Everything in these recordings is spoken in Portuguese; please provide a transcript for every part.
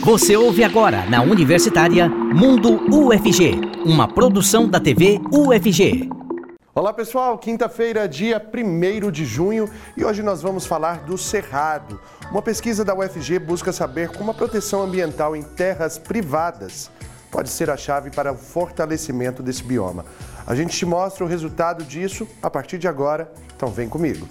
Você ouve agora na Universitária Mundo UFG, uma produção da TV UFG. Olá pessoal, quinta-feira, dia 1 de junho, e hoje nós vamos falar do Cerrado. Uma pesquisa da UFG busca saber como a proteção ambiental em terras privadas pode ser a chave para o fortalecimento desse bioma. A gente te mostra o resultado disso a partir de agora, então vem comigo.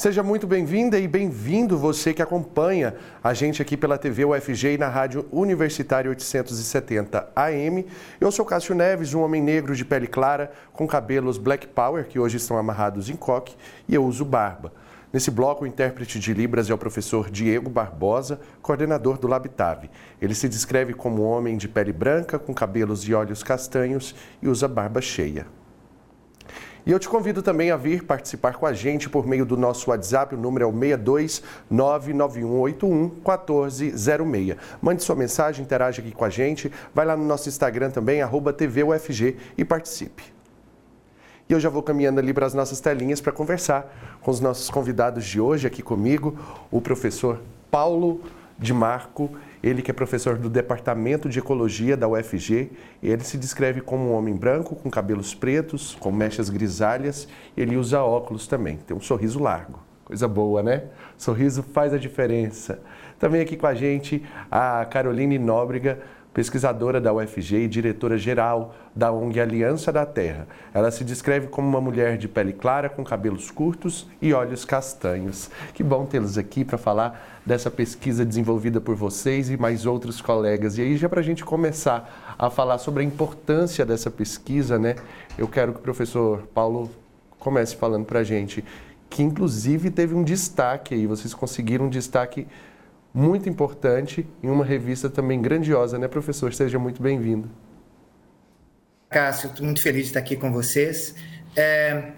Seja muito bem-vinda e bem-vindo você que acompanha a gente aqui pela TV UFG e na Rádio Universitária 870 AM. Eu sou Cássio Neves, um homem negro de pele clara, com cabelos black power, que hoje estão amarrados em coque, e eu uso barba. Nesse bloco, o intérprete de Libras é o professor Diego Barbosa, coordenador do Labitave. Ele se descreve como um homem de pele branca, com cabelos e olhos castanhos e usa barba cheia. E eu te convido também a vir participar com a gente por meio do nosso WhatsApp, o número é o 62 99181 1406. Mande sua mensagem, interage aqui com a gente, vai lá no nosso Instagram também, arroba TVUFG e participe. E eu já vou caminhando ali para as nossas telinhas para conversar com os nossos convidados de hoje aqui comigo, o professor Paulo de Marco ele que é professor do Departamento de Ecologia da UFG, ele se descreve como um homem branco, com cabelos pretos, com mechas grisalhas, ele usa óculos também, tem um sorriso largo. Coisa boa, né? Sorriso faz a diferença. Também aqui com a gente a Caroline Nóbrega, pesquisadora da UFG e diretora-geral da ONG Aliança da Terra. Ela se descreve como uma mulher de pele clara, com cabelos curtos e olhos castanhos. Que bom tê-los aqui para falar dessa pesquisa desenvolvida por vocês e mais outros colegas. E aí, já para a gente começar a falar sobre a importância dessa pesquisa, né? Eu quero que o professor Paulo comece falando para a gente que, inclusive, teve um destaque aí. Vocês conseguiram um destaque muito importante em uma revista também grandiosa, né, professor? Seja muito bem-vindo. Cássio, estou muito feliz de estar aqui com vocês. É,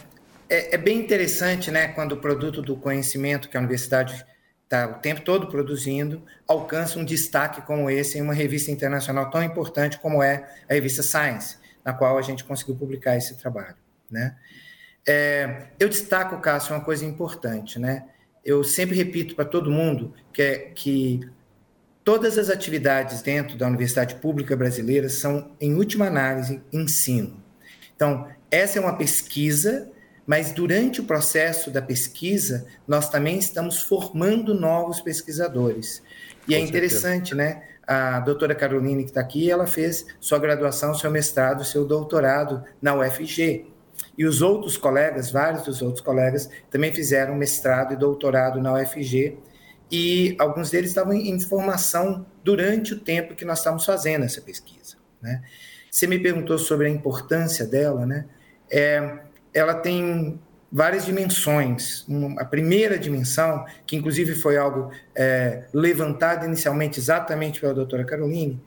é, é, bem interessante, né, quando o produto do conhecimento que a universidade está o tempo todo produzindo alcança um destaque como esse em uma revista internacional tão importante como é a revista Science, na qual a gente conseguiu publicar esse trabalho, né? É, eu destaco, Cássio, uma coisa importante, né? Eu sempre repito para todo mundo que, é, que todas as atividades dentro da Universidade Pública Brasileira são, em última análise, ensino. Então, essa é uma pesquisa, mas durante o processo da pesquisa, nós também estamos formando novos pesquisadores. E é Com é interessante, certeza. né? A doutora Caroline, que está aqui, ela fez sua graduação, seu mestrado, seu doutorado na UFG. E os outros colegas, vários dos outros colegas, também fizeram mestrado e doutorado na UFG, e alguns deles estavam em formação durante o tempo que nós estávamos fazendo essa pesquisa. Né? Você me perguntou sobre a importância dela, né? É, ela tem várias dimensões. A primeira dimensão, que inclusive foi algo é, levantado inicialmente exatamente pela doutora Caroline,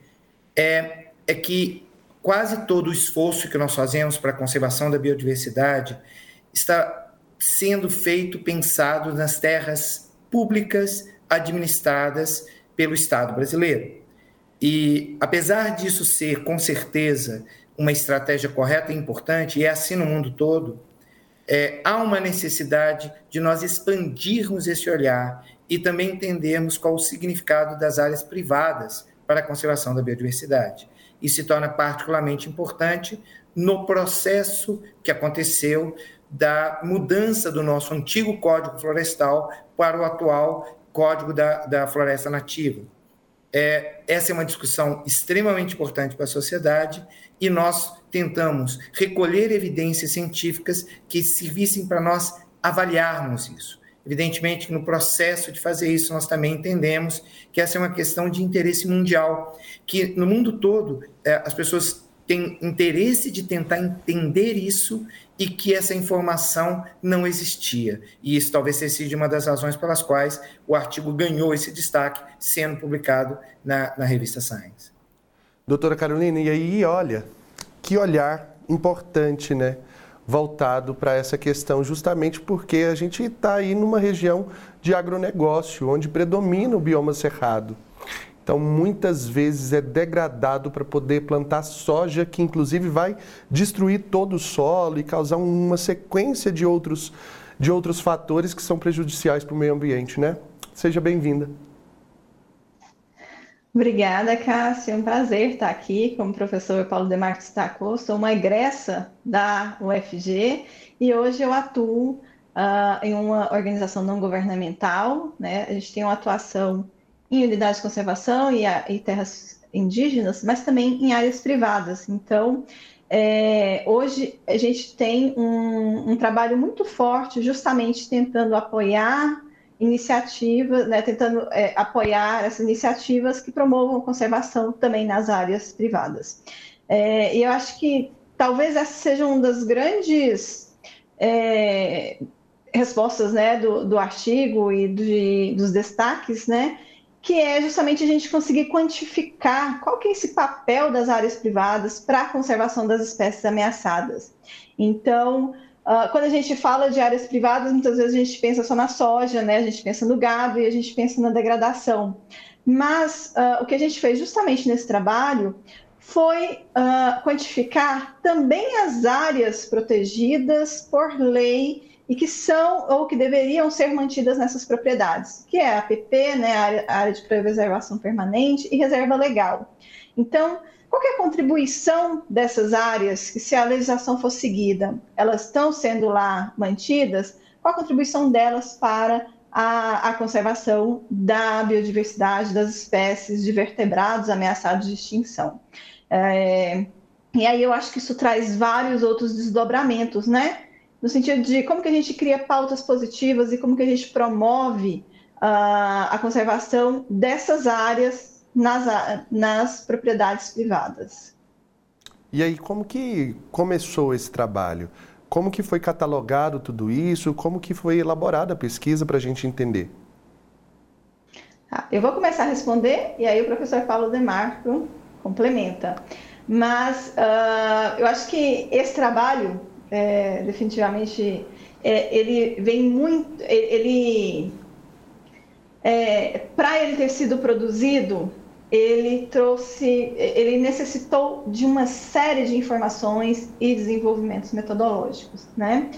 é, é que quase todo o esforço que nós fazemos para a conservação da biodiversidade está sendo feito pensado nas terras públicas administradas pelo Estado brasileiro. E apesar disso ser com certeza uma estratégia correta e importante, e é assim no mundo todo, é, há uma necessidade de nós expandirmos esse olhar e também entendermos qual o significado das áreas privadas para a conservação da biodiversidade e se torna particularmente importante no processo que aconteceu da mudança do nosso antigo Código Florestal para o atual Código da, da Floresta Nativa. É, essa é uma discussão extremamente importante para a sociedade e nós tentamos recolher evidências científicas que servissem para nós avaliarmos isso. Evidentemente no processo de fazer isso nós também entendemos que essa é uma questão de interesse mundial, que no mundo todo é, as pessoas têm interesse de tentar entender isso e que essa informação não existia. E isso talvez seja uma das razões pelas quais o artigo ganhou esse destaque, sendo publicado na, na revista Science. Doutora Carolina, e aí, olha, que olhar importante, né? Voltado para essa questão, justamente porque a gente está aí numa região de agronegócio, onde predomina o bioma cerrado. Então, muitas vezes é degradado para poder plantar soja, que inclusive vai destruir todo o solo e causar uma sequência de outros, de outros fatores que são prejudiciais para o meio ambiente, né? Seja bem-vinda. Obrigada, Cássia. É um prazer estar aqui, como o professor Paulo Demarco destacou. Sou uma egressa da UFG e hoje eu atuo uh, em uma organização não governamental. Né? A gente tem uma atuação em unidades de conservação e, a, e terras indígenas, mas também em áreas privadas. Então, é, hoje a gente tem um, um, trabalho muito forte, justamente tentando apoiar iniciativas, né, tentando é, apoiar essas iniciativas que promovam conservação também nas áreas privadas. É, e eu acho que talvez essa seja uma das grandes é, respostas né, do, do artigo e de, dos destaques, né, que é justamente a gente conseguir quantificar qual que é esse papel das áreas privadas para a conservação das espécies ameaçadas. Então, uh, quando a gente fala de áreas privadas, muitas vezes a gente pensa só na soja, né? a gente pensa no gado e a gente pensa na degradação. Mas uh, o que a gente fez justamente nesse trabalho foi uh, quantificar também as áreas protegidas por lei e que são ou que deveriam ser mantidas nessas propriedades, que é a APP, né, a área de preservação permanente e reserva legal. Então, qual é a contribuição dessas áreas que, se a legislação for seguida, elas estão sendo lá mantidas? Qual a contribuição delas para a, a conservação da biodiversidade das espécies de vertebrados ameaçados de extinção? É, e aí eu acho que isso traz vários outros desdobramentos, né? no sentido de como que a gente cria pautas positivas e como que a gente promove uh, a conservação dessas áreas nas, nas propriedades privadas. E aí, como que começou esse trabalho? Como que foi catalogado tudo isso? Como que foi elaborada a pesquisa para a gente entender? Ah, eu vou começar a responder e aí o professor Paulo Demarco complementa. Mas uh, eu acho que esse trabalho é, definitivamente, é, ele vem muito, ele, é, para ele ter sido produzido, ele trouxe, ele necessitou de uma série de informações e desenvolvimentos metodológicos, né?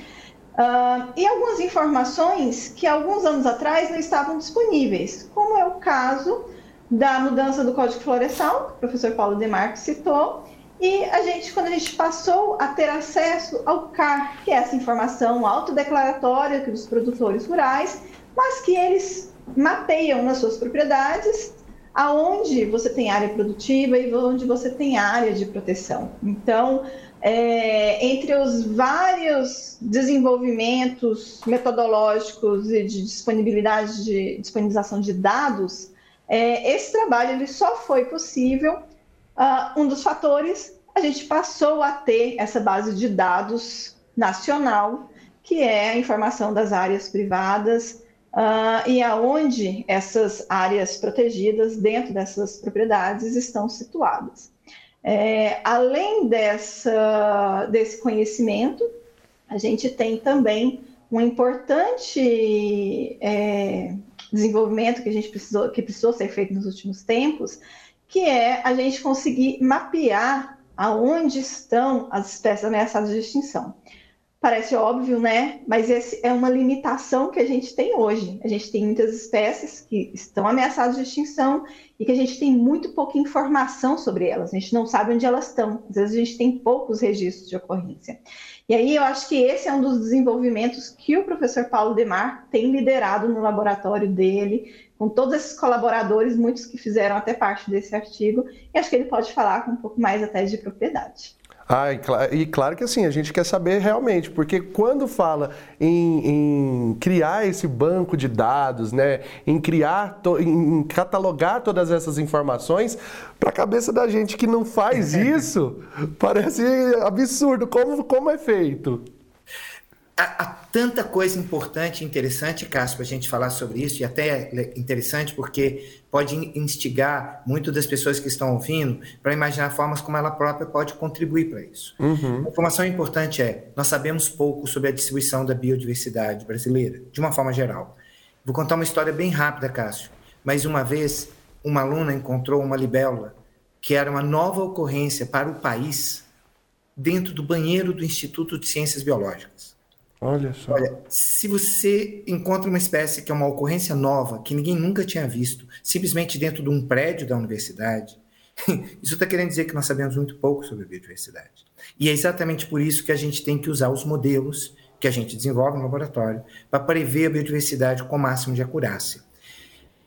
Uh, e algumas informações que alguns anos atrás não estavam disponíveis, como é o caso da mudança do Código Florestal, que o professor Paulo Demarco citou, e a gente, quando a gente passou a ter acesso ao CAR, que é essa informação autodeclaratória dos produtores rurais, mas que eles mapeiam nas suas propriedades aonde você tem área produtiva e onde você tem área de proteção. Então, é, entre os vários desenvolvimentos metodológicos e de disponibilidade de disponibilização de dados, é, esse trabalho ele só foi possível Uh, um dos fatores, a gente passou a ter essa base de dados nacional, que é a informação das áreas privadas uh, e aonde essas áreas protegidas dentro dessas propriedades estão situadas. É, além dessa, desse conhecimento, a gente tem também um importante é, desenvolvimento que a gente precisou, que precisou ser feito nos últimos tempos, que é a gente conseguir mapear aonde estão as espécies ameaçadas de extinção. Parece óbvio, né? Mas essa é uma limitação que a gente tem hoje. A gente tem muitas espécies que estão ameaçadas de extinção e que a gente tem muito pouca informação sobre elas. A gente não sabe onde elas estão. Às vezes a gente tem poucos registros de ocorrência. E aí eu acho que esse é um dos desenvolvimentos que o professor Paulo Demar tem liderado no laboratório dele, com todos esses colaboradores, muitos que fizeram até parte desse artigo, e acho que ele pode falar com um pouco mais até de propriedade. Ah, e, e claro que assim, a gente quer saber realmente, porque quando fala em, em criar esse banco de dados, né, em criar, em catalogar todas essas informações, para a cabeça da gente que não faz isso, parece absurdo. Como, como é feito? Há, há, tanta coisa importante e interessante, Cássio, para a gente falar sobre isso, e até é interessante porque pode instigar muito das pessoas que estão ouvindo para imaginar formas como ela própria pode contribuir para isso. Uhum. A informação importante é: nós sabemos pouco sobre a distribuição da biodiversidade brasileira, de uma forma geral. Vou contar uma história bem rápida, Cássio. Mas uma vez, uma aluna encontrou uma libélula que era uma nova ocorrência para o país dentro do banheiro do Instituto de Ciências Biológicas. Olha só. Olha, se você encontra uma espécie que é uma ocorrência nova, que ninguém nunca tinha visto, simplesmente dentro de um prédio da universidade, isso está querendo dizer que nós sabemos muito pouco sobre biodiversidade. E é exatamente por isso que a gente tem que usar os modelos que a gente desenvolve no laboratório para prever a biodiversidade com o máximo de acurácia.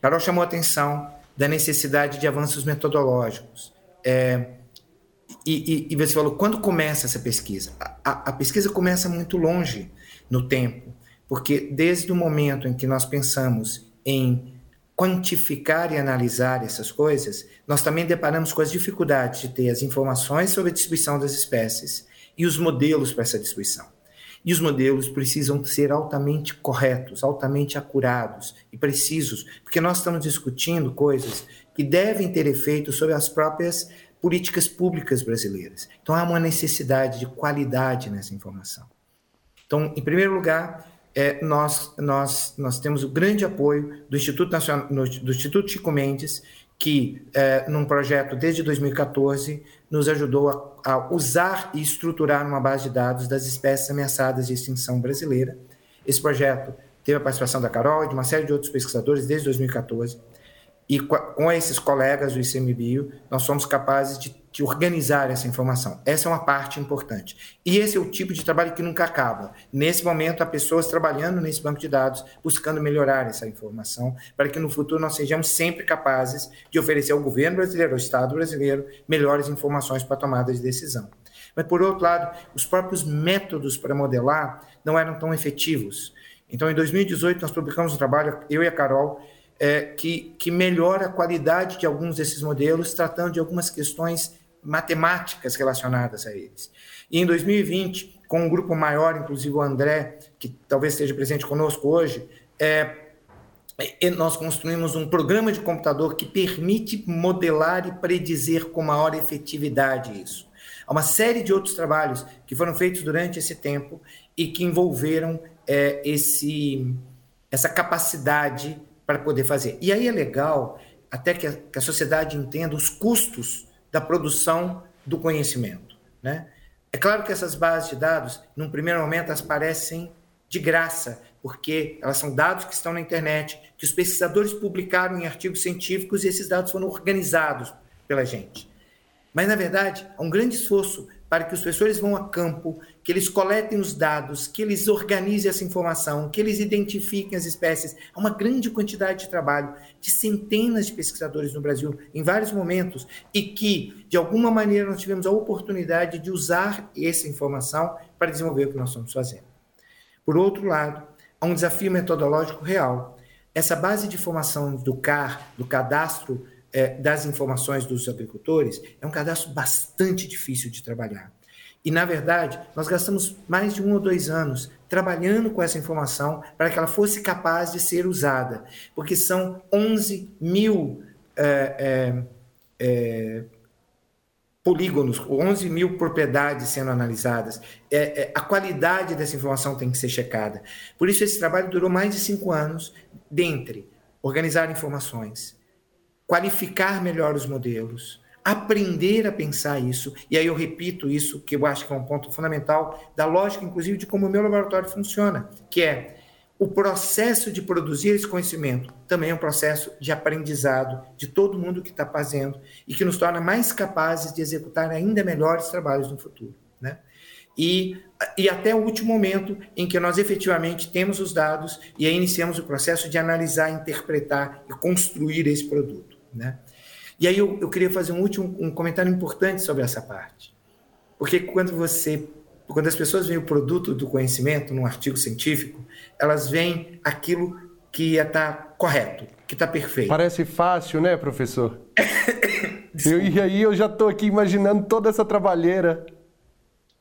Carol chamou a atenção da necessidade de avanços metodológicos. É, e, e, e, você falou, quando começa essa pesquisa? A, a, a pesquisa começa muito longe no tempo, porque desde o momento em que nós pensamos em quantificar e analisar essas coisas, nós também deparamos com as dificuldades de ter as informações sobre a distribuição das espécies e os modelos para essa distribuição. E os modelos precisam ser altamente corretos, altamente acurados e precisos, porque nós estamos discutindo coisas que devem ter efeito sobre as próprias políticas públicas brasileiras. Então há uma necessidade de qualidade nessa informação. Então, em primeiro lugar, é, nós, nós, nós temos o grande apoio do Instituto, Nacional, do Instituto Chico Mendes, que, é, num projeto desde 2014, nos ajudou a, a, usar e estruturar uma base de dados das espécies ameaçadas de extinção brasileira. Esse projeto teve a participação da Carol e de uma série de outros pesquisadores desde 2014. E com esses colegas do ICMBio, nós somos capazes de, de, organizar essa informação. Essa é uma parte importante. E esse é o tipo de trabalho que nunca acaba. Nesse momento, há pessoas trabalhando nesse banco de dados, buscando melhorar essa informação, para que no futuro nós sejamos sempre capazes de oferecer ao governo brasileiro, ao Estado brasileiro, melhores informações para tomada de decisão. Mas, por outro lado, os próprios métodos para modelar não eram tão efetivos. Então, em 2018, nós publicamos um trabalho, eu e a Carol, é, que, que melhora a qualidade de alguns desses modelos, tratando de algumas questões matemáticas relacionadas a eles. E em 2020, com um grupo maior, inclusive o André, que talvez esteja presente conosco hoje, é, nós construímos um programa de computador que permite modelar e predizer com maior efetividade isso. Há uma série de outros trabalhos que foram feitos durante esse tempo e que envolveram é, esse, essa capacidade para poder fazer. E aí é legal até que a, que a sociedade entenda os custos da produção do conhecimento. Né? É claro que essas bases de dados, num primeiro momento, elas parecem de graça, porque elas são dados que estão na internet, que os pesquisadores publicaram em artigos científicos e esses dados foram organizados pela gente. Mas, na verdade, há um grande esforço para que os professores vão a campo, que eles coletem os dados, que eles organizem essa informação, que eles identifiquem as espécies. Há uma grande quantidade de trabalho de centenas de pesquisadores no Brasil em vários momentos e que, de alguma maneira, nós tivemos a oportunidade de usar essa informação para desenvolver o que nós estamos fazendo. Por outro lado, há um desafio metodológico real. Essa base de informação do CAR, do cadastro é, das informações dos agricultores é um cadastro bastante difícil de trabalhar. E, na verdade, nós gastamos mais de um ou dois anos trabalhando com essa informação para que ela fosse capaz de ser usada, porque são 11 mil é, é, é polígonos, 11 mil propriedades sendo analisadas. É, é, a qualidade dessa informação tem que ser checada. Por isso, esse trabalho durou mais de cinco anos, dentre organizar informações, qualificar melhor os modelos, aprender a pensar isso. E aí eu repito isso, que eu acho que é um ponto fundamental da lógica, inclusive, de como o meu laboratório funciona, que é o processo de produzir esse conhecimento também é um processo de aprendizado de todo mundo que está fazendo e que nos torna mais capazes de executar ainda melhores trabalhos no futuro. Né? E, e até o último momento em que nós efetivamente temos os dados e aí iniciamos o processo de analisar, interpretar e construir esse produto. Né? E aí eu, eu queria fazer um último um comentário importante sobre essa parte. Porque quando você quando as pessoas veem o produto do conhecimento num artigo científico, elas veem aquilo que está correto, que está perfeito. Parece fácil, né, professor? eu, e aí eu já estou aqui imaginando toda essa trabalheira.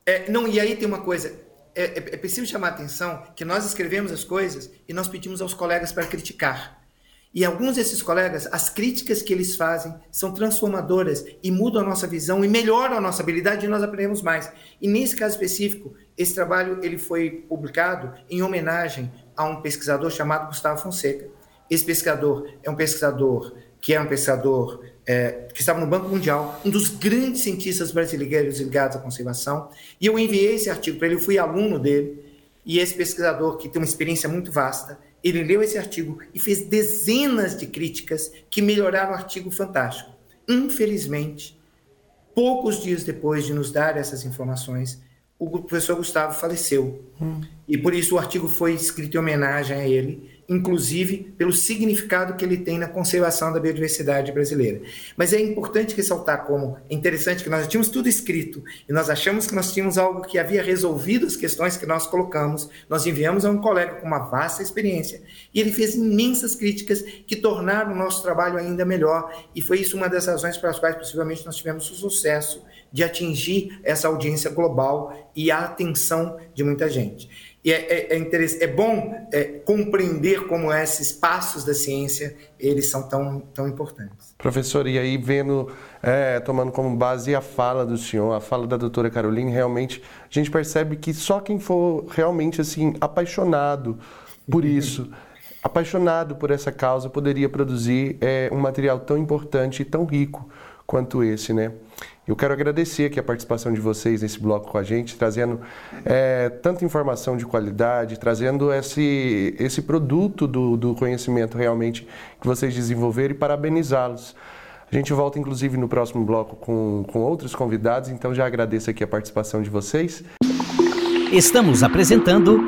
É, não, e aí tem uma coisa. É, é, é preciso chamar a atenção que nós escrevemos as coisas e nós pedimos aos colegas para criticar. E alguns desses colegas, as críticas que eles fazem são transformadoras e mudam a nossa visão e melhoram a nossa habilidade e nós aprendemos mais. E nesse caso específico, esse trabalho ele foi publicado em homenagem a um pesquisador chamado Gustavo Fonseca. Esse pesquisador é um pesquisador que é um pesquisador é, que estava no Banco Mundial, um dos grandes cientistas brasileiros ligados à conservação, e eu enviei esse artigo para ele, eu fui aluno dele, e esse pesquisador, que tem uma experiência muito vasta, ele leu esse artigo e fez dezenas de críticas que melhoraram o artigo fantástico. Infelizmente, poucos dias depois de nos dar essas informações, o professor Gustavo faleceu. Hum. E por isso o artigo foi escrito em homenagem a ele inclusive pelo significado que ele tem na conservação da biodiversidade brasileira. Mas é importante ressaltar como é interessante que nós tínhamos tudo escrito e nós achamos que nós tínhamos algo que havia resolvido as questões que nós colocamos. Nós enviamos a um colega com uma vasta experiência e ele fez imensas críticas que tornaram o nosso trabalho ainda melhor e foi isso uma das razões pelas quais possivelmente nós tivemos o sucesso de atingir essa audiência global e a atenção de muita gente. E é, é, é, é bom é, compreender como esses passos da ciência eles são tão, tão importantes. Professor, e aí vendo, é, tomando como base a fala do senhor, a fala da doutora Caroline, realmente a gente percebe que só quem for realmente assim apaixonado por isso, apaixonado por essa causa, poderia produzir é, um material tão importante e tão rico quanto esse, né? Eu quero agradecer aqui a participação de vocês nesse bloco com a gente, trazendo é, tanta informação de qualidade, trazendo esse, esse produto do, do conhecimento realmente que vocês desenvolveram e parabenizá-los. A gente volta, inclusive, no próximo bloco com, com outros convidados, então já agradeço aqui a participação de vocês. Estamos apresentando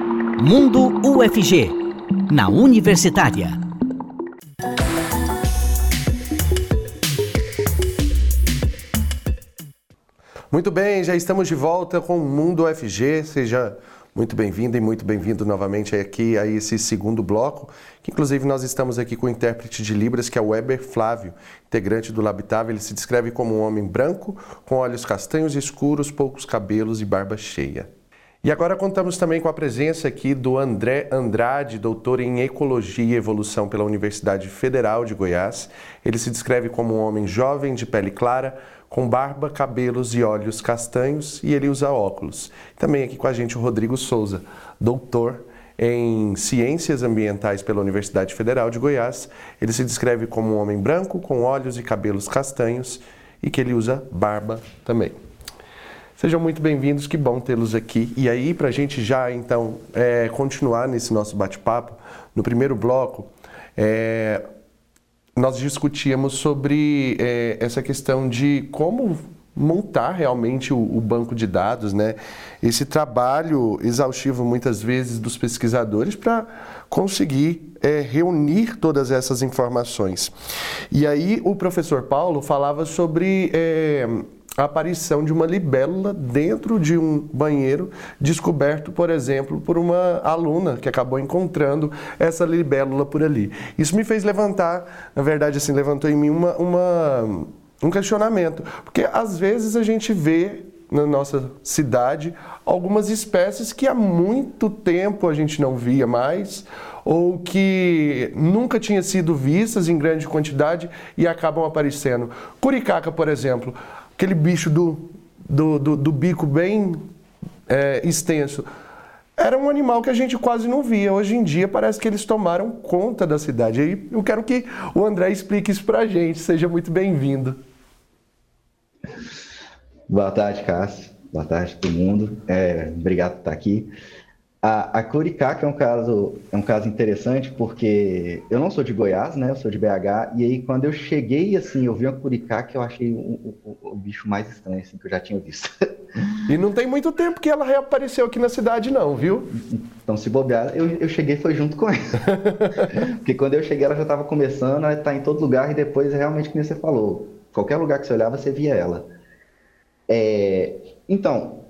Mundo UFG, na Universitária. Muito bem, já estamos de volta com o Mundo UFG. Seja muito bem-vindo e muito bem-vindo novamente aqui a esse segundo bloco, que inclusive nós estamos aqui com o intérprete de Libras, que é o Weber Flávio, integrante do Labitável. Ele se descreve como um homem branco, com olhos castanhos escuros, poucos cabelos e barba cheia. E agora contamos também com a presença aqui do André Andrade, doutor em Ecologia e Evolução pela Universidade Federal de Goiás. Ele se descreve como um homem jovem, de pele clara, com barba, cabelos e olhos castanhos e ele usa óculos. Também aqui com a gente o Rodrigo Souza, doutor em Ciências Ambientais pela Universidade Federal de Goiás. Ele se descreve como um homem branco, com olhos e cabelos castanhos e que ele usa barba também. Sejam muito bem-vindos, que bom tê-los aqui. E aí, para a gente já então é, continuar nesse nosso bate-papo, no primeiro bloco, é, nós discutíamos sobre é, essa questão de como montar realmente o, o, banco de dados, né? Esse trabalho exaustivo muitas vezes dos pesquisadores para conseguir é, reunir todas essas informações. E aí o professor Paulo falava sobre é, a aparição de uma libélula dentro de um banheiro, descoberto, por exemplo, por uma aluna que acabou encontrando essa libélula por ali. Isso me fez levantar, na verdade, assim, levantou em mim uma, uma um questionamento, porque às vezes a gente vê na nossa cidade algumas espécies que há muito tempo a gente não via mais ou que nunca tinham sido vistas em grande quantidade e acabam aparecendo. Curicaca, por exemplo, aquele bicho do, do, do, do bico bem é, extenso. Era um animal que a gente quase não via. Hoje em dia parece que eles tomaram conta da cidade. E eu quero que o André explique isso para a gente. Seja muito bem-vindo. Boa tarde, Cássio. Boa tarde, todo mundo. É, obrigado por estar aqui. A, a Curicaca é um caso é um caso interessante porque eu não sou de Goiás, né? Eu sou de BH e aí quando eu cheguei assim, eu vi uma Curicaca, eu achei o, o, o, bicho mais estranho assim que eu já tinha visto. E não tem muito tempo que ela reapareceu aqui na cidade não, viu? Então se bobear, eu, eu cheguei foi junto com ela. porque quando eu cheguei ela já estava começando a estar em todo lugar e depois realmente como você falou, qualquer lugar que você olhava você via ela. É, então,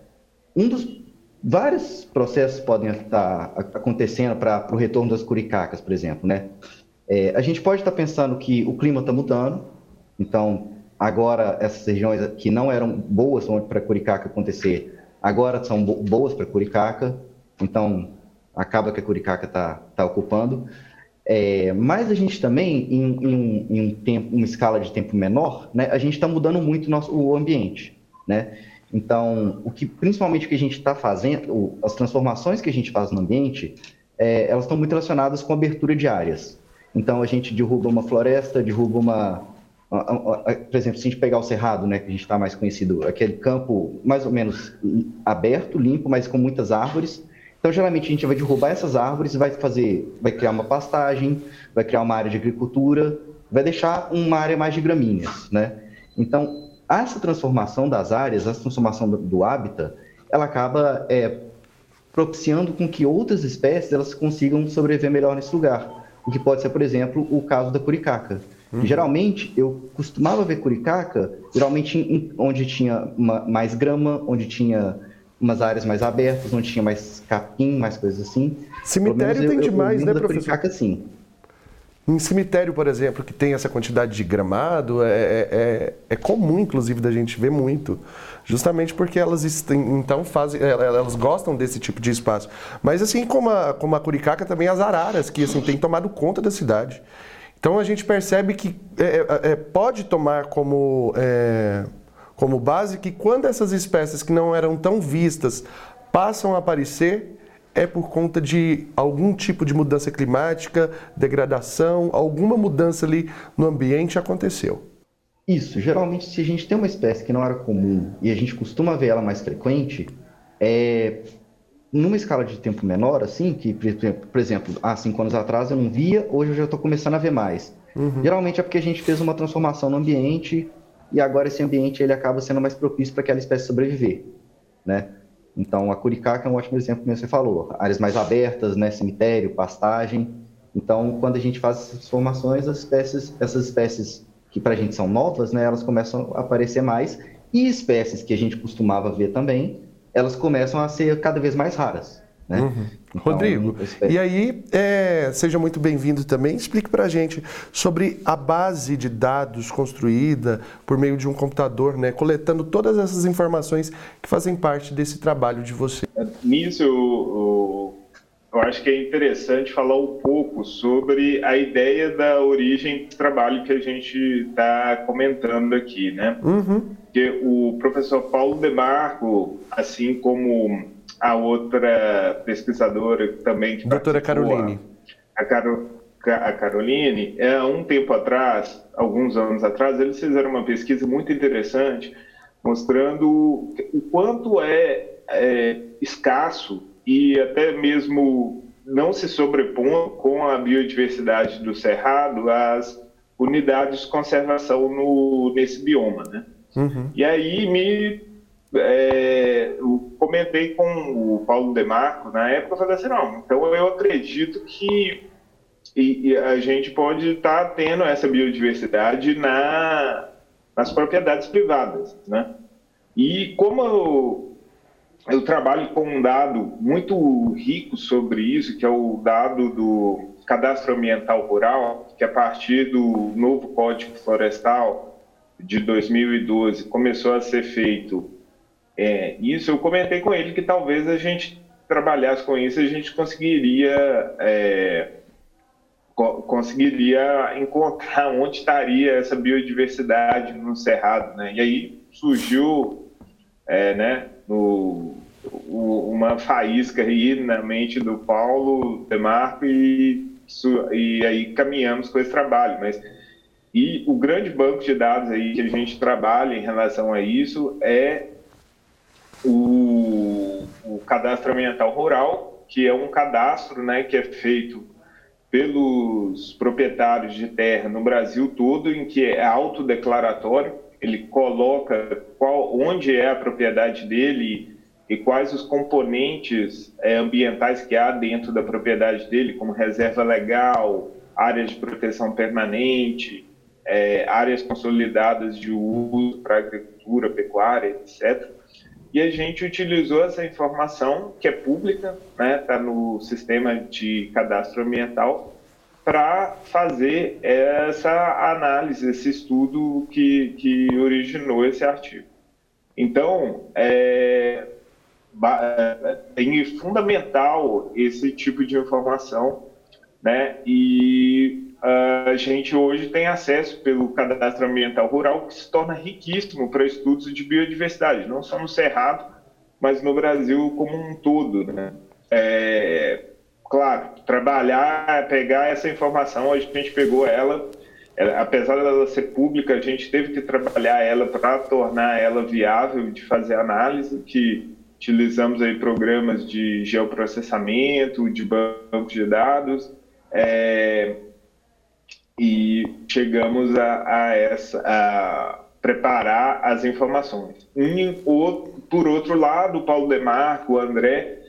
um dos vários processos podem estar acontecendo para o retorno das curicacas, por exemplo, né? É, a gente pode estar pensando que o clima está mudando, então agora essas regiões que não eram boas para curicaca acontecer, agora são boas para curicaca, então acaba que a curicaca está tá ocupando. É, mas a gente também, em, em, em um tempo, uma escala de tempo menor, né, a gente está mudando muito o, nosso, o ambiente, né? Então, o que principalmente o que a gente está fazendo, as transformações que a gente faz no ambiente, é, elas estão muito relacionadas com abertura de áreas. Então a gente derruba uma floresta, derruba uma, por exemplo, se a gente pegar o Cerrado, né, que a gente está mais conhecido, aquele campo mais ou menos aberto, limpo, mas com muitas árvores. Então, geralmente, a gente vai derrubar essas árvores, vai fazer, vai criar uma pastagem, vai criar uma área de agricultura, vai deixar uma área mais de gramíneas, né? Então, essa transformação das áreas, essa transformação do, do hábitat, ela acaba é, propiciando com que outras espécies elas consigam sobreviver melhor nesse lugar. O que pode ser, por exemplo, o caso da curicaca. Uhum. Geralmente, eu costumava ver curicaca, geralmente em, onde tinha uma, mais grama, onde tinha umas áreas mais abertas, onde tinha mais capim, mais coisas assim. Cemitério tem demais, né, professor? Curicaca, sim. Em cemitério, por exemplo, que tem essa quantidade de gramado, é, é, é, é comum, inclusive, da gente ver muito. Justamente porque elas então fazem, é, elas gostam desse tipo de espaço. Mas assim como a, como a Curicaca, também as araras, que assim, têm tomado conta da cidade. Então a gente percebe que é, é, é pode tomar como, como base que quando essas espécies que não eram tão vistas passam a aparecer, é por conta de algum tipo de mudança climática, degradação, alguma mudança ali no ambiente aconteceu. Isso, geralmente se a gente tem uma espécie que não era comum e a gente costuma ver ela mais frequente, é numa escala de tempo menor, assim, que, por exemplo, há cinco anos atrás eu não via, hoje eu já estou começando a ver mais. Uhum. Geralmente é porque a gente fez uma transformação no ambiente e agora esse ambiente ele acaba sendo mais propício para aquela espécie sobreviver, né? Então, a Curicaca é um ótimo exemplo, como você falou. Áreas mais abertas, né? cemitério, pastagem. Então, quando a gente faz essas formações, as espécies, essas espécies que para a gente são novas, né? elas começam a aparecer mais. E espécies que a gente costumava ver também, elas começam a ser cada vez mais raras. Né? Uhum. Então, Rodrigo, e aí, é, seja muito bem-vindo também. Explique para a gente sobre a base de dados construída por meio de um computador, né, coletando todas essas informações que fazem parte desse trabalho de você. Nisso, eu, eu acho que é interessante falar um pouco sobre a ideia da origem do trabalho que a gente está comentando aqui, né? Uhum. Porque o professor Paulo Demarco, assim como a outra pesquisadora também que Doutora Caroline. A, Caro, a Caroline, é, um tempo atrás, alguns anos atrás, eles fizeram uma pesquisa muito interessante mostrando o quanto é, é escasso e até mesmo não se sobrepõe com a biodiversidade do cerrado as unidades de conservação no, nesse bioma, né? Uhum. E aí me é, comentei com o Paulo Demarco na época, eu falei assim, não, então eu acredito que e, e a gente pode estar tá tendo essa biodiversidade na, nas propriedades privadas, né? E como eu, eu trabalho com um dado muito rico sobre isso, que é o dado do cadastro ambiental rural, que a partir do novo Código Florestal de 2012 começou a ser feito é, isso eu comentei com ele que talvez a gente trabalhasse com isso, a gente conseguiria é, co conseguiria encontrar onde estaria essa biodiversidade no cerrado, né? E aí surgiu, é, né, no, o, uma faísca aí na mente do Paulo Demarco e, e aí caminhamos com esse trabalho, mas e o grande banco de dados aí que a gente trabalha em relação a isso é o, o cadastro ambiental rural, que é um cadastro né, que é feito pelos proprietários de terra no Brasil todo, em que é autodeclaratório, ele coloca qual, onde é a propriedade dele e quais os componentes é, ambientais que há dentro da propriedade dele, como reserva legal, áreas de proteção permanente, é, áreas consolidadas de uso para agricultura, pecuária, etc e a gente utilizou essa informação, que é pública, está né, tá no sistema de cadastro ambiental, para fazer essa análise, esse estudo que, que originou esse artigo. Então, é, é fundamental esse tipo de informação, né? E a gente hoje tem acesso pelo cadastro ambiental rural, que se torna riquíssimo para estudos de biodiversidade, não só no Cerrado, mas no Brasil como um todo. Né? É, claro, trabalhar, pegar essa informação, a gente pegou ela, ela apesar dela ser pública, a gente teve que trabalhar ela para tornar ela viável de fazer análise, que utilizamos aí programas de geoprocessamento, de banco de dados, é, e chegamos a, a essa a preparar as informações. Por outro lado, o Paulo Demarco, o André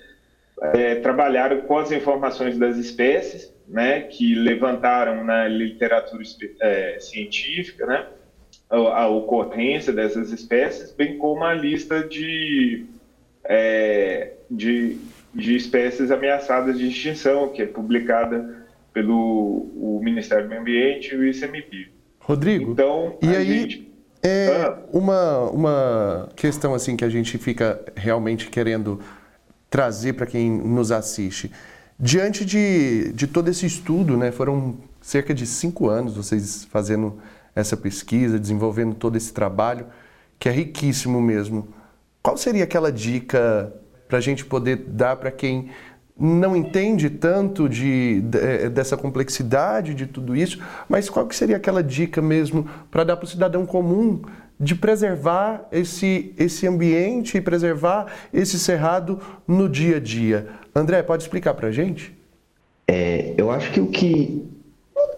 é, trabalharam com as informações das espécies, né, que levantaram na literatura é, científica, né, a, a, ocorrência dessas espécies, bem como a lista de, é, de, de espécies ameaçadas de extinção, que é publicada pelo o Ministério do Meio Ambiente e o ICMBio. Rodrigo, então, e aí gente... é ah. uma, uma questão assim que a gente fica realmente querendo trazer para quem nos assiste. Diante de, de todo esse estudo, né, foram cerca de cinco anos vocês fazendo essa pesquisa, desenvolvendo todo esse trabalho, que é riquíssimo mesmo. Qual seria aquela dica para a gente poder dar para quem não entende tanto de, de, eh, dessa complexidade de tudo isso, mas qual que seria aquela dica mesmo para dar para o cidadão comum de preservar esse, esse ambiente e preservar esse cerrado no dia a dia? André, pode explicar para a gente? É, eu acho que o que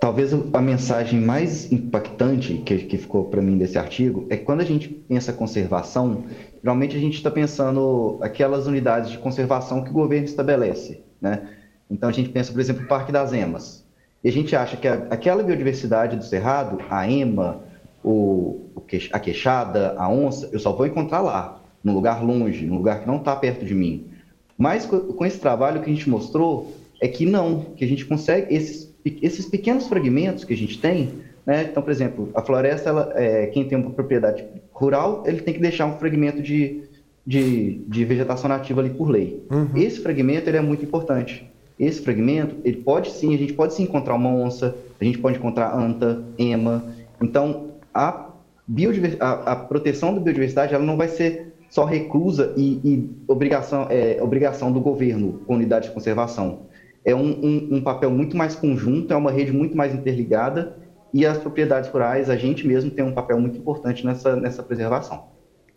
talvez a mensagem mais impactante que, que ficou para mim desse artigo é que quando a gente pensa conservação, geralmente a gente está pensando aquelas unidades de conservação que o governo estabelece, né? Então a gente pensa, por exemplo, o Parque das Emas. E a gente acha que a, aquela biodiversidade do Cerrado, a ema, o, a queixada, a onça, eu só vou encontrar lá, num lugar longe, num lugar que não está perto de mim. Mas com, com esse trabalho que a gente mostrou, é que não, que a gente consegue, esses, esses pequenos fragmentos que a gente tem, né? Então, por exemplo, a floresta, ela, é, quem tem uma propriedade rural, ele tem que deixar um fragmento de, de, de vegetação nativa ali por lei. Uhum. Esse fragmento ele é muito importante. Esse fragmento, ele pode sim, a gente pode sim encontrar uma onça, a gente pode encontrar anta, ema. Então, a, a, a proteção da biodiversidade ela não vai ser só reclusa e, e obrigação, é, obrigação do governo com unidade de conservação. É um, um, um papel muito mais conjunto, é uma rede muito mais interligada e as propriedades rurais, a gente mesmo tem um papel muito importante nessa, nessa preservação.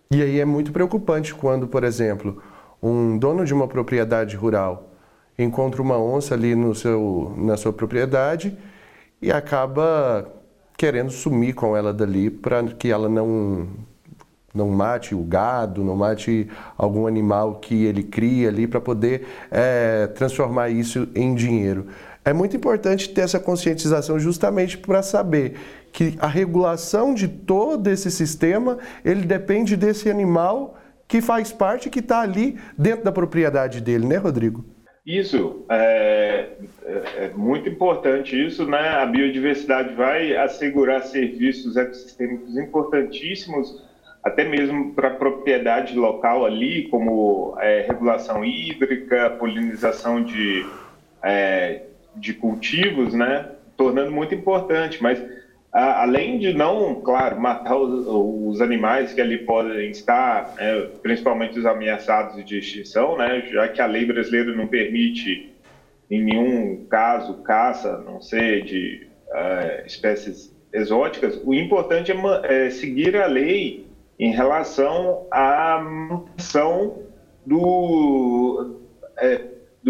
E aí é muito preocupante quando, por exemplo, um dono de uma propriedade rural encontra uma onça ali no seu, na sua propriedade e acaba querendo sumir com ela dali para que ela não não mate o gado, não mate algum animal que ele cria ali para poder é, transformar isso em dinheiro. É muito importante ter essa conscientização justamente para saber que a regulação de todo esse sistema, ele depende desse animal que faz parte, que está ali dentro da propriedade dele, né, Rodrigo? Isso, é, é, é, muito importante isso, né? A biodiversidade vai assegurar serviços ecossistêmicos importantíssimos, até mesmo para a propriedade local ali, como é, regulação hídrica, polinização de, é, de cultivos, né? Tornando muito importante, mas a, além de não, claro, matar os, os, animais que ali podem estar, né, principalmente os ameaçados de extinção, né? Já que a lei brasileira não permite em nenhum caso caça, não sei, de uh, espécies exóticas, o importante é, é seguir a lei em relação à manutenção do, é,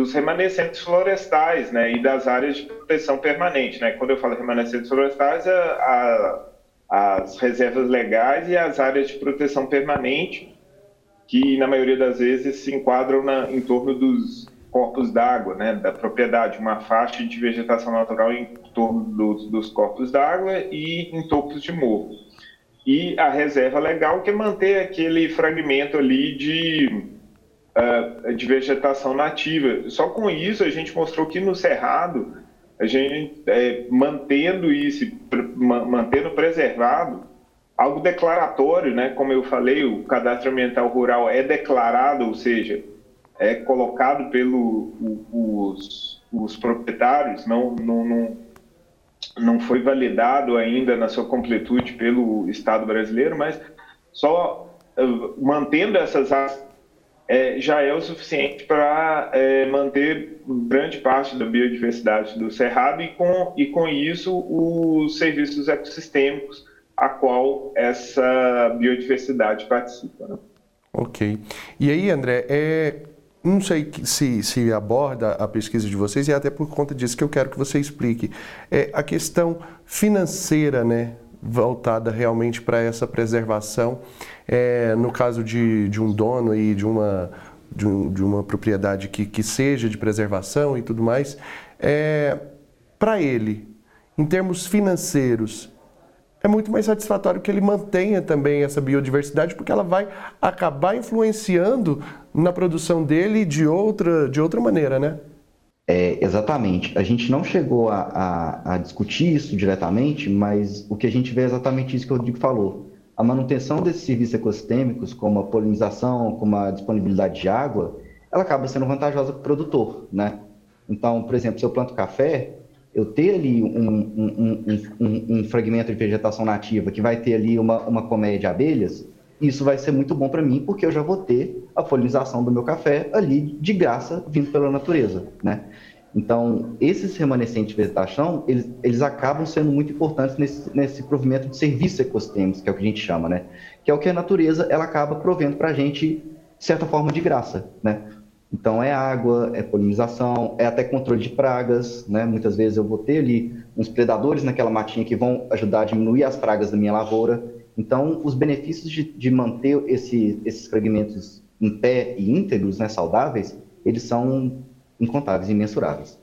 dos remanescentes florestais né, e das áreas de proteção permanente. Né? Quando eu falo remanescentes florestais, é a, as reservas legais e as áreas de proteção permanente, que na maioria das vezes se enquadram na, em torno dos corpos d'água, né, da propriedade, uma faixa de vegetação natural em torno dos corpos d'água e em topos de morro. E a reserva legal, que é manter aquele fragmento ali de uh, de vegetação nativa. Só com isso a gente mostrou que no Cerrado, a gente é, mantendo isso, mantendo preservado, algo declaratório, né? Como eu falei, o cadastro ambiental rural é declarado, ou seja, é colocado pelos os proprietários, não, não, não, não foi validado ainda na sua completude pelo Estado brasileiro, mas só uh, mantendo essas é, já é o suficiente para é, manter grande parte da biodiversidade do Cerrado e com, e com isso os serviços ecossistêmicos a qual essa biodiversidade participa. Né? Ok. E aí, André, é, não sei se, se aborda a pesquisa de vocês e é até por conta disso que eu quero que você explique. É a questão financeira, né? voltada realmente para essa preservação. É, no caso de, de um dono e de uma, de, um, de uma propriedade que, que seja de preservação e tudo mais, é, para ele, em termos financeiros, é muito mais satisfatório que ele mantenha também essa biodiversidade, porque ela vai acabar influenciando na produção dele de outra, de outra maneira, né? É, exatamente. A gente não chegou a, a, a, discutir isso diretamente, mas o que a gente vê é exatamente isso que o Rodrigo falou. A manutenção desses serviços ecossistêmicos, como a polinização, como a disponibilidade de água, ela acaba sendo vantajosa para o produtor, né? Então, por exemplo, se eu planto café, eu ter ali um, um, um, um, fragmento de vegetação nativa que vai ter ali uma, uma colmeia de abelhas, isso vai ser muito bom para mim, porque eu já vou ter a polinização do meu café ali de graça, vindo pela natureza, né? Então, esses remanescentes de vegetação, eles, eles acabam sendo muito importantes nesse, nesse provimento de serviços ecossistêmicos, que é o que a gente chama, né? Que é o que a natureza, ela acaba provendo para a gente, de certa forma, de graça, né? Então, é água, é polinização, é até controle de pragas, né? Muitas vezes eu vou ter ali uns predadores naquela matinha que vão ajudar a diminuir as pragas da minha lavoura. Então, os benefícios de, de manter esse, esses fragmentos em pé e íntegros, né, saudáveis, eles são incontáveis, imensuráveis.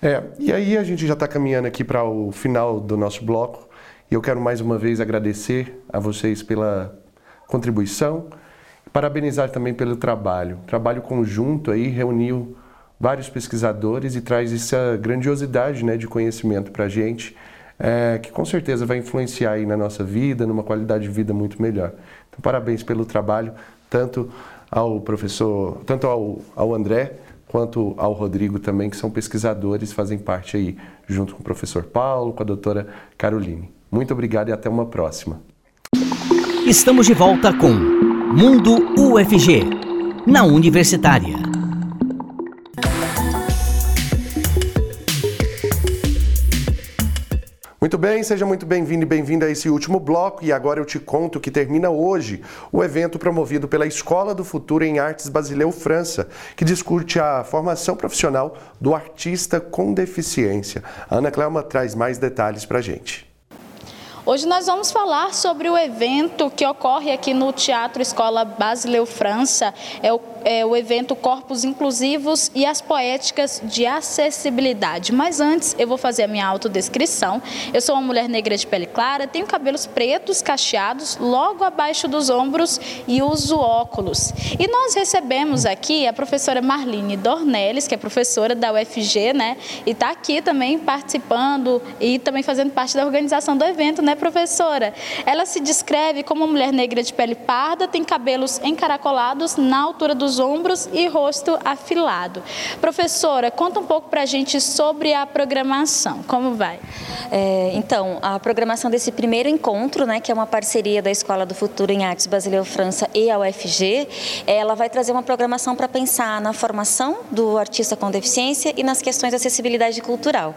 É, e aí a gente já está caminhando aqui para o final do nosso bloco e eu quero mais uma vez agradecer a vocês pela contribuição Parabenizar também pelo trabalho. Trabalho conjunto aí reuniu vários pesquisadores e traz essa grandiosidade né, de conhecimento para a gente, é, que com certeza vai influenciar aí na nossa vida, numa qualidade de vida muito melhor. Então, parabéns pelo trabalho, tanto ao professor, tanto ao, ao André, quanto ao Rodrigo também, que são pesquisadores, fazem parte aí, junto com o professor Paulo, com a doutora Caroline. Muito obrigado e até uma próxima. Estamos de volta com Mundo UFG, na Universitária. Muito bem, seja muito bem-vindo e bem-vinda a esse último bloco e agora eu te conto que termina hoje o evento promovido pela Escola do Futuro em Artes Basileu França, que discute a formação profissional do artista com deficiência. A Ana Clelma traz mais detalhes para a gente. Hoje nós vamos falar sobre o evento que ocorre aqui no Teatro Escola Basileu França. É o, é o evento Corpos Inclusivos e as Poéticas de Acessibilidade. Mas antes, eu vou fazer a minha autodescrição. Eu sou uma mulher negra de pele clara, tenho cabelos pretos, cacheados, logo abaixo dos ombros e uso óculos. E nós recebemos aqui a professora Marlene Dornelles, que é professora da UFG, né? E está aqui também participando e também fazendo parte da organização do evento, né? professora? Ela se descreve como uma mulher negra de pele parda, tem cabelos encaracolados na altura dos ombros e rosto afilado. Professora, conta um pouco para a gente sobre a programação. Como vai? É, então, a programação desse primeiro encontro, né, que é uma parceria da Escola do Futuro em Artes Basileu França e a UFG, ela vai trazer uma programação para pensar na formação do artista com deficiência e nas questões de acessibilidade cultural.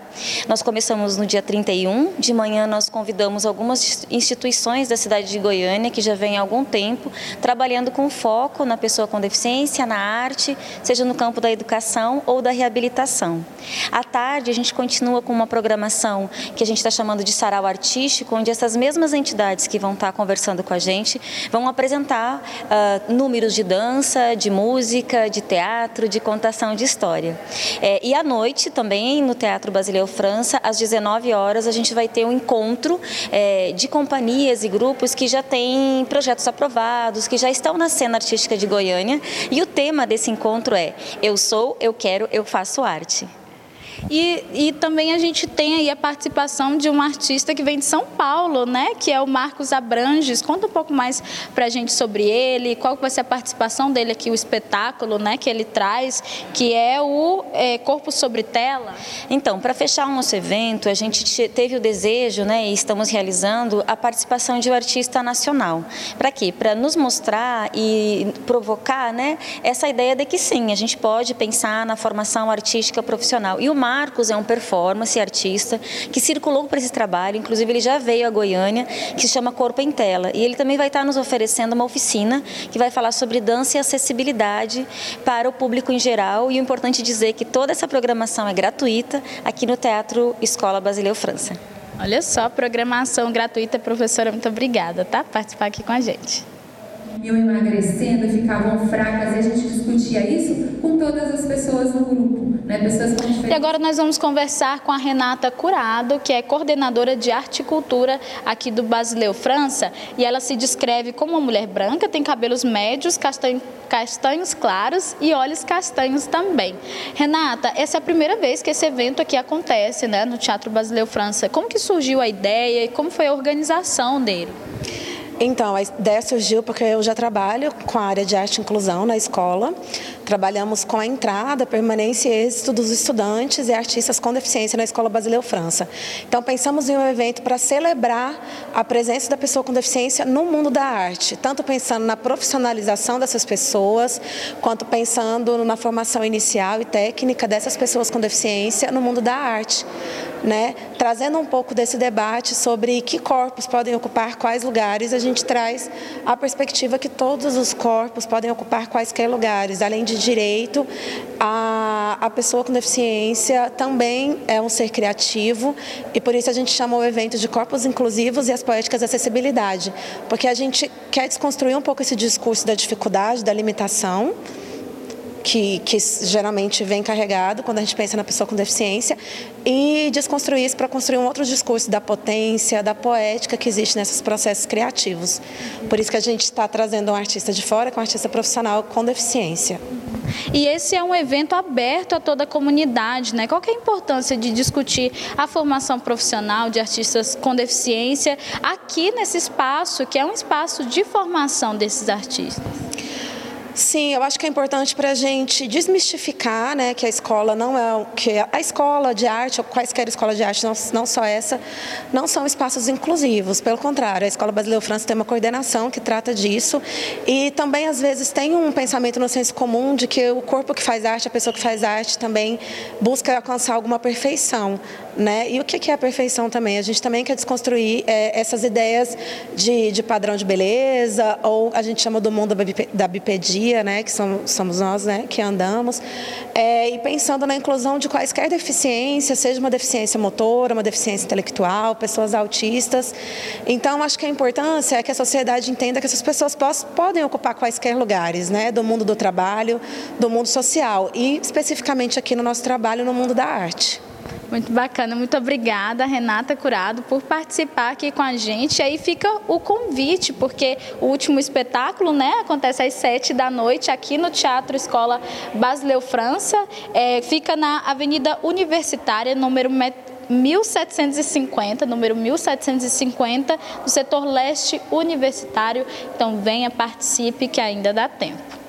Nós começamos no dia 31, de manhã nós convidamos algumas instituições da cidade de Goiânia que já vem há algum tempo trabalhando com foco na pessoa com deficiência, na arte, seja no campo da educação ou da reabilitação. À tarde, a gente continua com uma programação que a gente está chamando de sarau artístico, onde essas mesmas entidades que vão estar conversando com a gente vão apresentar uh, números de dança, de música, de teatro, de contação de história. É, e à noite, também, no Teatro Basileu França, às 19 horas, a gente vai ter um encontro é, de companhias e grupos que já têm projetos aprovados, que já estão na cena artística de Goiânia. E o tema desse encontro é Eu sou, eu quero, eu faço arte. E, e também a gente tem aí a participação de um artista que vem de São Paulo, né? Que é o Marcos Abranges. Conta um pouco mais para a gente sobre ele, qual vai ser a participação dele aqui, o espetáculo, né? Que ele traz, que é o é, Corpo sobre Tela. Então, para fechar o nosso evento, a gente teve o desejo, né? E estamos realizando a participação de um artista nacional. Para quê? Para nos mostrar e provocar, né? Essa ideia de que sim, a gente pode pensar na formação artística profissional. E o Marcos é um performance artista que circulou para esse trabalho, inclusive ele já veio a Goiânia, que se chama Corpo em Tela. E ele também vai estar nos oferecendo uma oficina que vai falar sobre dança e acessibilidade para o público em geral. E o importante dizer que toda essa programação é gratuita aqui no Teatro Escola Basileu França. Olha só, programação gratuita, professora, muito obrigada, tá? Participar aqui com a gente iam emagrecendo, ficavam fracas, e a gente discutia isso com todas as pessoas no grupo, né? Pessoas. E agora nós vamos conversar com a Renata Curado, que é coordenadora de arte e cultura aqui do Basileu França, e ela se descreve como uma mulher branca, tem cabelos médios, castanho, castanhos claros e olhos castanhos também. Renata, essa é a primeira vez que esse evento aqui acontece, né, no Teatro Basileu França. Como que surgiu a ideia e como foi a organização dele? Então, a ideia surgiu porque eu já trabalho com a área de arte e inclusão na escola. Trabalhamos com a entrada, permanência e êxito dos estudantes e artistas com deficiência na Escola Basileu França. Então, pensamos em um evento para celebrar a presença da pessoa com deficiência no mundo da arte, tanto pensando na profissionalização dessas pessoas, quanto pensando na formação inicial e técnica dessas pessoas com deficiência no mundo da arte. Né? Trazendo um pouco desse debate sobre que corpos podem ocupar quais lugares, a gente traz a perspectiva que todos os corpos podem ocupar quaisquer lugares. Além de direito, a, a pessoa com deficiência também é um ser criativo e por isso a gente chama o evento de Corpos Inclusivos e as Poéticas de Acessibilidade, porque a gente quer desconstruir um pouco esse discurso da dificuldade, da limitação que, que geralmente vem carregado quando a gente pensa na pessoa com deficiência e desconstruir isso para construir um outro discurso da potência, da poética que existe nesses processos criativos. Por isso que a gente está trazendo um artista de fora com um artista profissional com deficiência. E esse é um evento aberto a toda a comunidade, né? Qual é a importância de discutir a formação profissional de artistas com deficiência aqui nesse espaço, que é um espaço de formação desses artistas? Sim, eu acho que é importante para a gente desmistificar, né, que a escola não é que a escola de arte ou quaisquer escola de arte, não, não só essa, não são espaços inclusivos. Pelo contrário, a Escola Brasileira França tem uma coordenação que trata disso e também às vezes tem um pensamento no senso comum de que o corpo que faz arte, a pessoa que faz arte também busca alcançar alguma perfeição, né? E o que é a perfeição também? A gente também quer desconstruir é, essas ideias de, de padrão de beleza ou a gente chama do mundo da bipedia né, que somos, somos nós, né, que andamos, é, e pensando na inclusão de quaisquer deficiências, seja uma deficiência motora, uma deficiência intelectual, pessoas autistas. Então, acho que a importância é que a sociedade entenda que essas pessoas podem ocupar quaisquer lugares, né, do mundo do trabalho, do mundo social e especificamente aqui no nosso trabalho no mundo da arte. Muito bacana, muito obrigada, Renata Curado, por participar aqui com a gente. Aí fica o convite, porque o último espetáculo né, acontece às sete da noite aqui no Teatro Escola Basileu França. É, fica na Avenida Universitária, número 1750, número 1750, no setor leste universitário. Então venha, participe, que ainda dá tempo.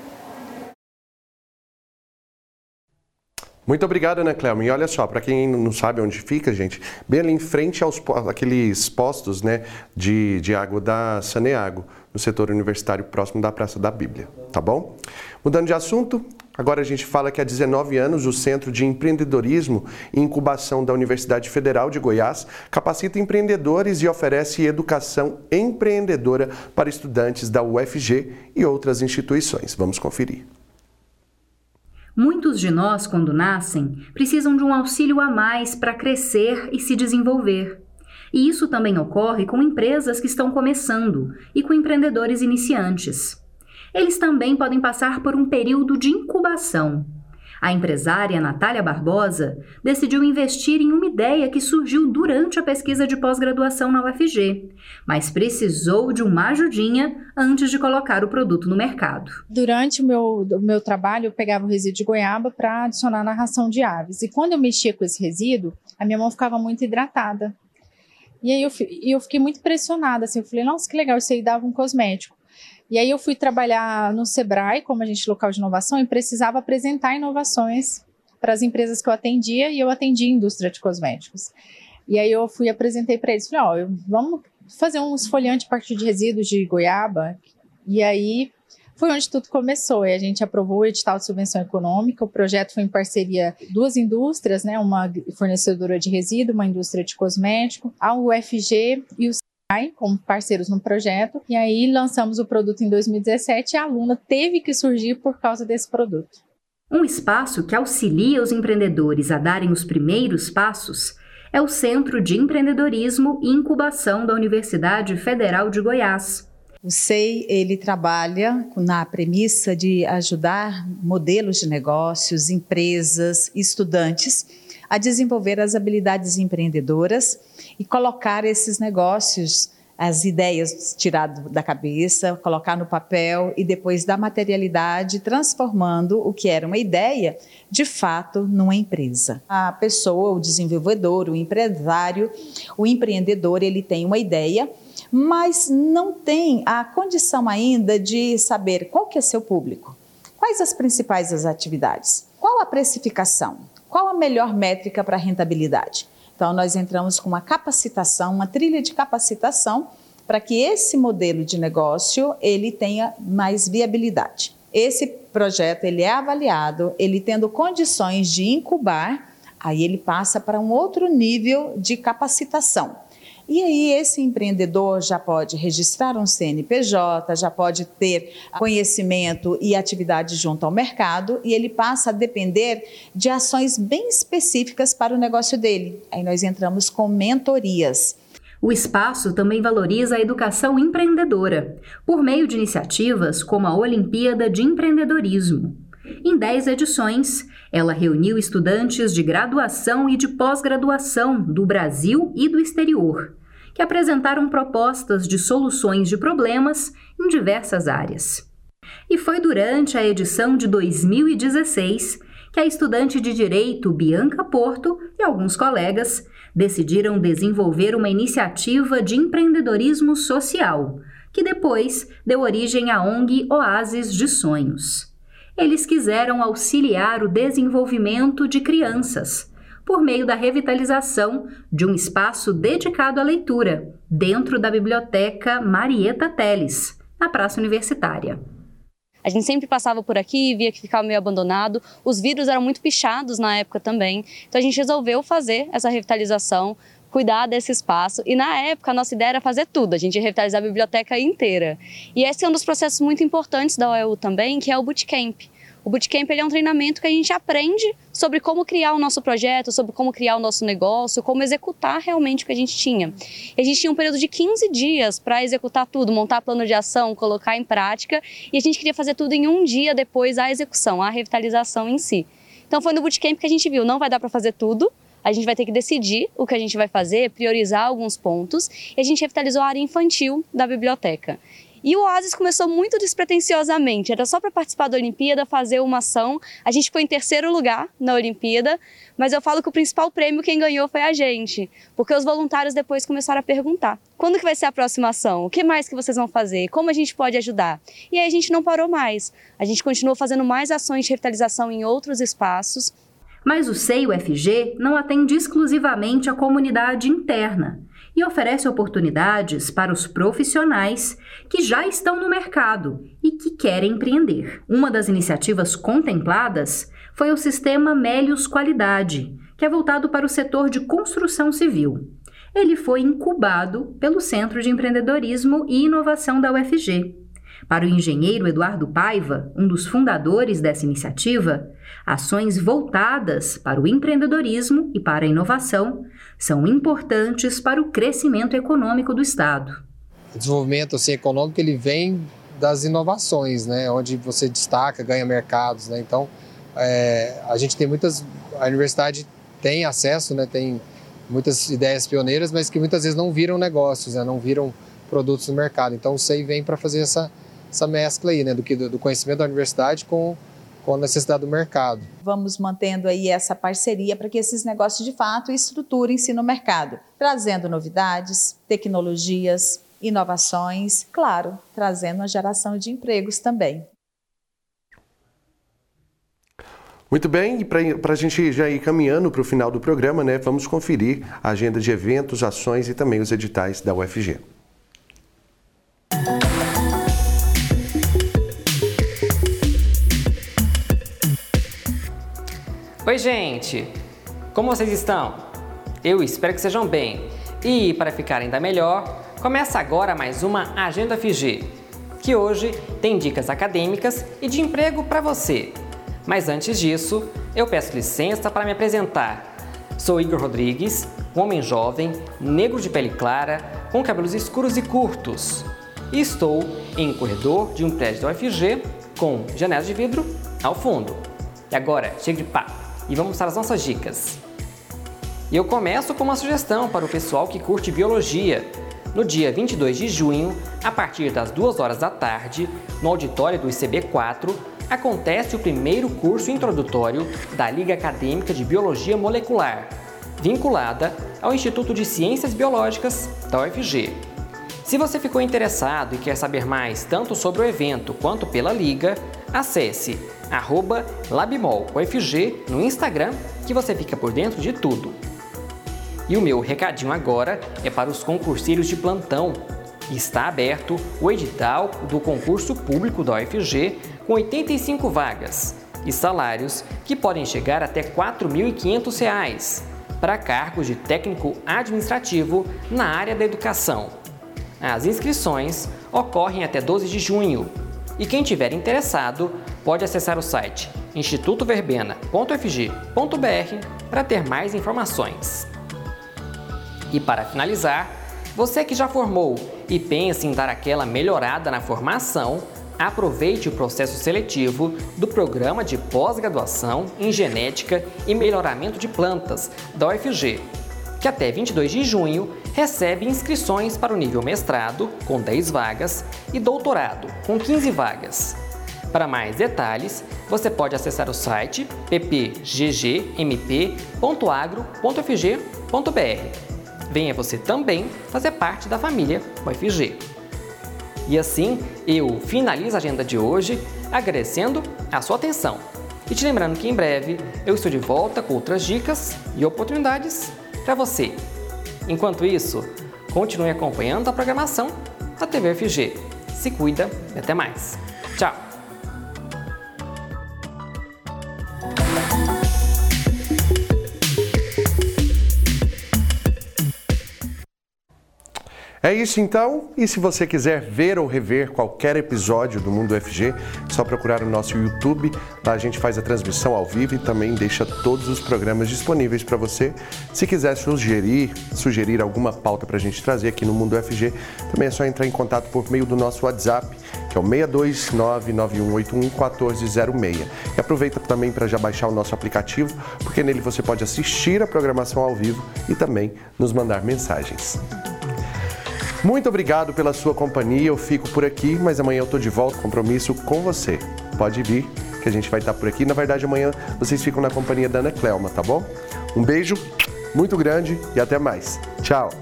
Muito obrigado, Ana Clelma. E olha só, para quem não sabe onde fica, gente, bem ali em frente aos aqueles postos né, de, de água da Saneago, no setor universitário próximo da Praça da Bíblia, tá bom? Mudando de assunto, agora a gente fala que há 19 anos o Centro de Empreendedorismo e Incubação da Universidade Federal de Goiás capacita empreendedores e oferece educação empreendedora para estudantes da UFG e outras instituições. Vamos conferir. Muitos de nós, quando nascem, precisam de um auxílio a mais para crescer e se desenvolver. E isso também ocorre com empresas que estão começando e com empreendedores iniciantes. Eles também podem passar por um período de incubação. A empresária Natália Barbosa decidiu investir em uma ideia que surgiu durante a pesquisa de pós-graduação na UFG, mas precisou de uma ajudinha antes de colocar o produto no mercado. Durante o meu, o meu trabalho, eu pegava o resíduo de goiaba para adicionar na ração de aves. E quando eu mexia com esse resíduo, a minha mão ficava muito hidratada. E aí eu, eu fiquei muito impressionada, assim, eu falei, nossa, que legal, isso aí dava um cosmético. E aí eu fui trabalhar no Sebrae, como agente local de inovação, e precisava apresentar inovações para as empresas que eu atendia, e eu atendia indústria de cosméticos. E aí eu fui apresentei para eles, falei, ó, vamos fazer um esfoliante a partir de resíduos de goiaba. E aí foi onde tudo começou. E a gente aprovou o edital de subvenção econômica. O projeto foi em parceria duas indústrias, né? Uma fornecedora de resíduo, uma indústria de cosmético, a UFG e o como parceiros no projeto, e aí lançamos o produto em 2017 e a aluna teve que surgir por causa desse produto. Um espaço que auxilia os empreendedores a darem os primeiros passos é o Centro de Empreendedorismo e Incubação da Universidade Federal de Goiás. O SEI ele trabalha na premissa de ajudar modelos de negócios, empresas, estudantes a desenvolver as habilidades empreendedoras e colocar esses negócios, as ideias tirado da cabeça, colocar no papel e depois da materialidade, transformando o que era uma ideia, de fato, numa empresa. A pessoa, o desenvolvedor, o empresário, o empreendedor, ele tem uma ideia, mas não tem a condição ainda de saber qual que é seu público, quais as principais as atividades, qual a precificação, qual a melhor métrica para rentabilidade. Então, nós entramos com uma capacitação, uma trilha de capacitação para que esse modelo de negócio ele tenha mais viabilidade. Esse projeto ele é avaliado, ele tendo condições de incubar, aí ele passa para um outro nível de capacitação. E aí esse empreendedor já pode registrar um CNPJ, já pode ter conhecimento e atividade junto ao mercado e ele passa a depender de ações bem específicas para o negócio dele. Aí nós entramos com mentorias. O espaço também valoriza a educação empreendedora, por meio de iniciativas como a Olimpíada de Empreendedorismo. Em 10 edições, ela reuniu estudantes de graduação e de pós-graduação do Brasil e do exterior, que apresentaram propostas de soluções de problemas em diversas áreas. E foi durante a edição de 2016 que a estudante de direito Bianca Porto e alguns colegas decidiram desenvolver uma iniciativa de empreendedorismo social, que depois deu origem à ONG Oásis de Sonhos eles quiseram auxiliar o desenvolvimento de crianças por meio da revitalização de um espaço dedicado à leitura dentro da Biblioteca Marieta Teles, na Praça Universitária. A gente sempre passava por aqui e via que ficava meio abandonado. Os vidros eram muito pichados na época também. Então a gente resolveu fazer essa revitalização, cuidar desse espaço. E na época a nossa ideia era fazer tudo, a gente ia revitalizar a biblioteca inteira. E esse é um dos processos muito importantes da OEU também, que é o bootcamp. O Bootcamp é um treinamento que a gente aprende sobre como criar o nosso projeto, sobre como criar o nosso negócio, como executar realmente o que a gente tinha. E a gente tinha um período de 15 dias para executar tudo, montar plano de ação, colocar em prática, e a gente queria fazer tudo em um dia depois a execução, a revitalização em si. Então foi no Bootcamp que a gente viu, não vai dar para fazer tudo, a gente vai ter que decidir o que a gente vai fazer, priorizar alguns pontos, e a gente revitalizou a área infantil da biblioteca. E o Oasis começou muito despretensiosamente, era só para participar da Olimpíada, fazer uma ação. A gente ficou em terceiro lugar na Olimpíada, mas eu falo que o principal prêmio quem ganhou foi a gente, porque os voluntários depois começaram a perguntar: quando que vai ser a próxima ação? O que mais que vocês vão fazer? Como a gente pode ajudar? E aí a gente não parou mais. A gente continuou fazendo mais ações de revitalização em outros espaços. Mas o SEI UFG não atende exclusivamente a comunidade interna e oferece oportunidades para os profissionais que já estão no mercado e que querem empreender. Uma das iniciativas contempladas foi o sistema Melius Qualidade, que é voltado para o setor de construção civil. Ele foi incubado pelo Centro de Empreendedorismo e Inovação da UFG. Para o engenheiro Eduardo Paiva, um dos fundadores dessa iniciativa, ações voltadas para o empreendedorismo e para a inovação são importantes para o crescimento econômico do Estado. O desenvolvimento assim, econômico ele vem das inovações, né? onde você destaca, ganha mercados. Né? Então, é, a gente tem muitas, a universidade tem acesso, né, tem muitas ideias pioneiras, mas que muitas vezes não viram negócios, né, não viram produtos no mercado. Então o SEI vem para fazer essa, essa mescla aí, né, do, que, do conhecimento da universidade com, com a necessidade do mercado. Vamos mantendo aí essa parceria para que esses negócios de fato estruturem-se no mercado, trazendo novidades, tecnologias, inovações, claro, trazendo a geração de empregos também. Muito bem, e para a gente já ir caminhando para o final do programa, né, vamos conferir a agenda de eventos, ações e também os editais da UFG. Oi, gente! Como vocês estão? Eu espero que sejam bem. E para ficar ainda melhor, começa agora mais uma Agenda FG, que hoje tem dicas acadêmicas e de emprego para você. Mas antes disso, eu peço licença para me apresentar. Sou Igor Rodrigues, um homem jovem, negro de pele clara, com cabelos escuros e curtos. E estou em um corredor de um prédio da UFG com janelas de vidro ao fundo. E agora, chega de papo e vamos para as nossas dicas. E eu começo com uma sugestão para o pessoal que curte biologia. No dia 22 de junho, a partir das 2 horas da tarde, no auditório do ICB4, acontece o primeiro curso introdutório da Liga Acadêmica de Biologia Molecular, vinculada ao Instituto de Ciências Biológicas da UFG. Se você ficou interessado e quer saber mais tanto sobre o evento quanto pela Liga, acesse labmolufg no Instagram que você fica por dentro de tudo. E o meu recadinho agora é para os concurseiros de plantão. Está aberto o edital do concurso público da UFG com 85 vagas e salários que podem chegar até R$ 4.500 para cargos de técnico administrativo na área da educação. As inscrições ocorrem até 12 de junho e quem tiver interessado pode acessar o site institutoverbena.fg.br para ter mais informações. E para finalizar, você que já formou e pensa em dar aquela melhorada na formação, aproveite o processo seletivo do Programa de Pós-Graduação em Genética e Melhoramento de Plantas da UFG, que até 22 de junho recebe inscrições para o nível mestrado, com 10 vagas, e doutorado, com 15 vagas. Para mais detalhes, você pode acessar o site ppggmp.agro.fg.br. Venha você também fazer parte da família UFG. E assim, eu finalizo a agenda de hoje agradecendo a sua atenção e te lembrando que em breve eu estou de volta com outras dicas e oportunidades para você. Enquanto isso, continue acompanhando a programação da TV FG. Se cuida e até mais. Tchau! É isso então, e se você quiser ver ou rever qualquer episódio do Mundo FG, é só procurar o nosso YouTube, lá a gente faz a transmissão ao vivo e também deixa todos os programas disponíveis para você. Se quiser sugerir, sugerir alguma pauta para a gente trazer aqui no Mundo FG, também é só entrar em contato por meio do nosso WhatsApp, que é o 62991811406. E aproveita também para já baixar o nosso aplicativo, porque nele você pode assistir a programação ao vivo e também nos mandar mensagens. Muito obrigado pela sua companhia. Eu fico por aqui, mas amanhã eu estou de volta, compromisso com você. Pode vir, que a gente vai estar por aqui. Na verdade, amanhã vocês ficam na companhia da Ana Clelma, tá bom? Um beijo muito grande e até mais. Tchau!